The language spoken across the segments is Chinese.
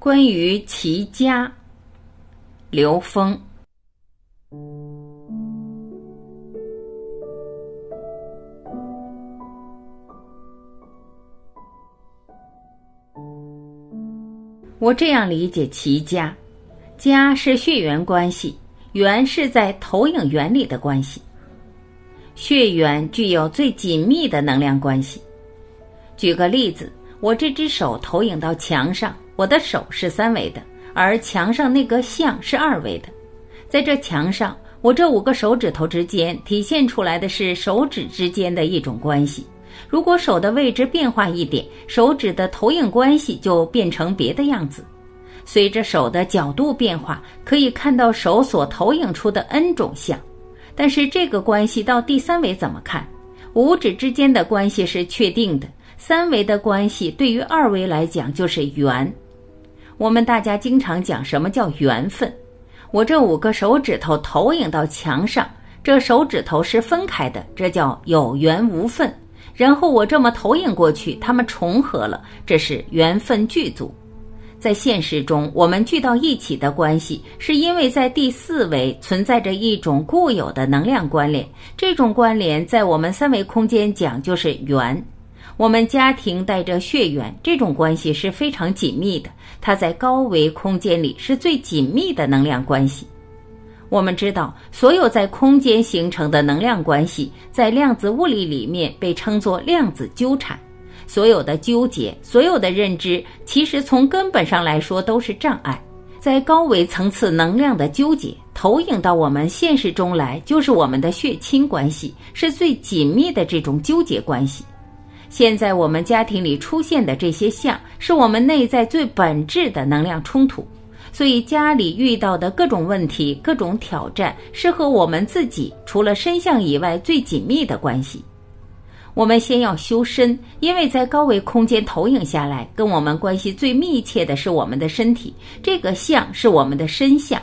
关于齐家，刘峰。我这样理解齐家，家是血缘关系，缘是在投影原理的关系。血缘具有最紧密的能量关系。举个例子，我这只手投影到墙上，我的手是三维的，而墙上那个像是二维的。在这墙上，我这五个手指头之间体现出来的是手指之间的一种关系。如果手的位置变化一点，手指的投影关系就变成别的样子。随着手的角度变化，可以看到手所投影出的 n 种像。但是这个关系到第三维怎么看？五指之间的关系是确定的，三维的关系对于二维来讲就是圆。我们大家经常讲什么叫缘分？我这五个手指头投影到墙上，这手指头是分开的，这叫有缘无分。然后我这么投影过去，它们重合了，这是缘分具足。在现实中，我们聚到一起的关系，是因为在第四维存在着一种固有的能量关联。这种关联在我们三维空间讲就是缘。我们家庭带着血缘，这种关系是非常紧密的。它在高维空间里是最紧密的能量关系。我们知道，所有在空间形成的能量关系，在量子物理里面被称作量子纠缠。所有的纠结，所有的认知，其实从根本上来说都是障碍。在高维层次能量的纠结，投影到我们现实中来，就是我们的血亲关系，是最紧密的这种纠结关系。现在我们家庭里出现的这些像，是我们内在最本质的能量冲突。所以家里遇到的各种问题、各种挑战，是和我们自己除了身相以外最紧密的关系。我们先要修身，因为在高维空间投影下来，跟我们关系最密切的是我们的身体，这个相是我们的身相。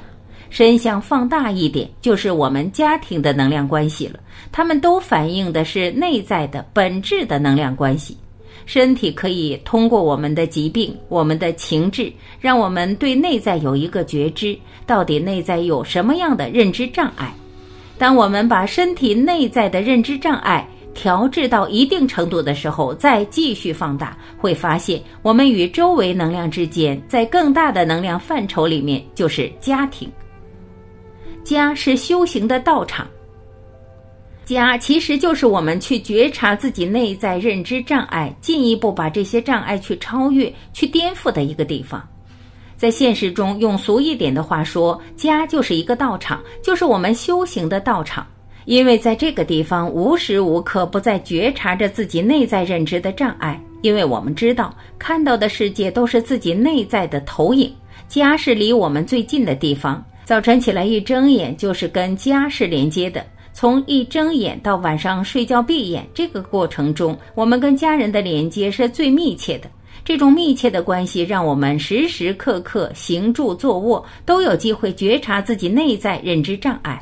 身相放大一点，就是我们家庭的能量关系了。它们都反映的是内在的本质的能量关系。身体可以通过我们的疾病、我们的情志，让我们对内在有一个觉知，到底内在有什么样的认知障碍。当我们把身体内在的认知障碍调制到一定程度的时候，再继续放大，会发现我们与周围能量之间，在更大的能量范畴里面，就是家庭。家是修行的道场。家其实就是我们去觉察自己内在认知障碍，进一步把这些障碍去超越、去颠覆的一个地方。在现实中，用俗一点的话说，家就是一个道场，就是我们修行的道场。因为在这个地方，无时无刻不在觉察着自己内在认知的障碍。因为我们知道，看到的世界都是自己内在的投影。家是离我们最近的地方，早晨起来一睁眼，就是跟家是连接的。从一睁眼到晚上睡觉闭眼这个过程中，我们跟家人的连接是最密切的。这种密切的关系，让我们时时刻刻行住坐卧都有机会觉察自己内在认知障碍。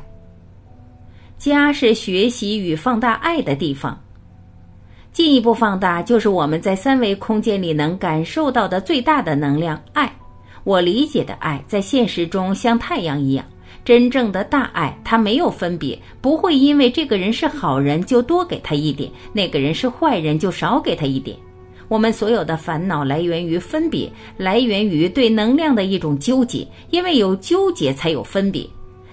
家是学习与放大爱的地方。进一步放大，就是我们在三维空间里能感受到的最大的能量——爱。我理解的爱，在现实中像太阳一样。真正的大爱，它没有分别，不会因为这个人是好人就多给他一点，那个人是坏人就少给他一点。我们所有的烦恼来源于分别，来源于对能量的一种纠结，因为有纠结才有分别。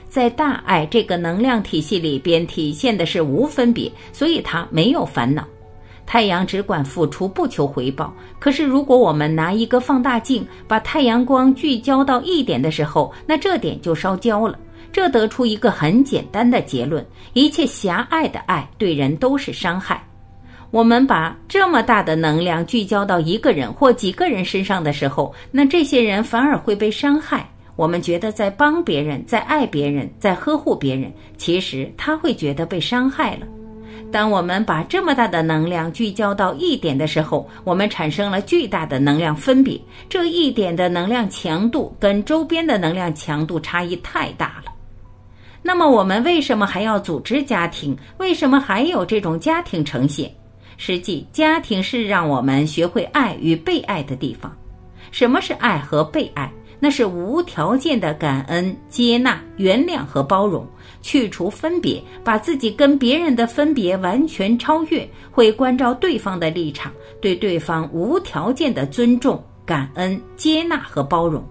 在大爱这个能量体系里边，体现的是无分别，所以它没有烦恼。太阳只管付出，不求回报。可是，如果我们拿一个放大镜，把太阳光聚焦到一点的时候，那这点就烧焦了。这得出一个很简单的结论：一切狭隘的爱对人都是伤害。我们把这么大的能量聚焦到一个人或几个人身上的时候，那这些人反而会被伤害。我们觉得在帮别人，在爱别人，在呵护别人，其实他会觉得被伤害了。当我们把这么大的能量聚焦到一点的时候，我们产生了巨大的能量分别。这一点的能量强度跟周边的能量强度差异太大了。那么我们为什么还要组织家庭？为什么还有这种家庭呈现？实际，家庭是让我们学会爱与被爱的地方。什么是爱和被爱？那是无条件的感恩、接纳、原谅和包容，去除分别，把自己跟别人的分别完全超越，会关照对方的立场，对对方无条件的尊重、感恩、接纳和包容。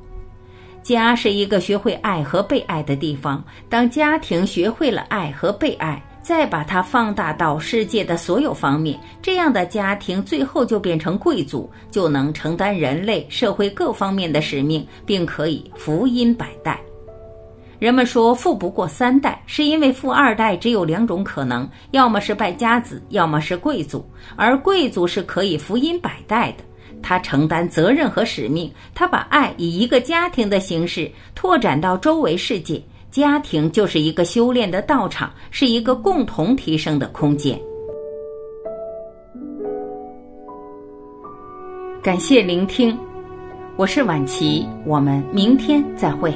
家是一个学会爱和被爱的地方。当家庭学会了爱和被爱。再把它放大到世界的所有方面，这样的家庭最后就变成贵族，就能承担人类社会各方面的使命，并可以福音百代。人们说富不过三代，是因为富二代只有两种可能：要么是败家子，要么是贵族。而贵族是可以福音百代的，他承担责任和使命，他把爱以一个家庭的形式拓展到周围世界。家庭就是一个修炼的道场，是一个共同提升的空间。感谢聆听，我是晚琪，我们明天再会。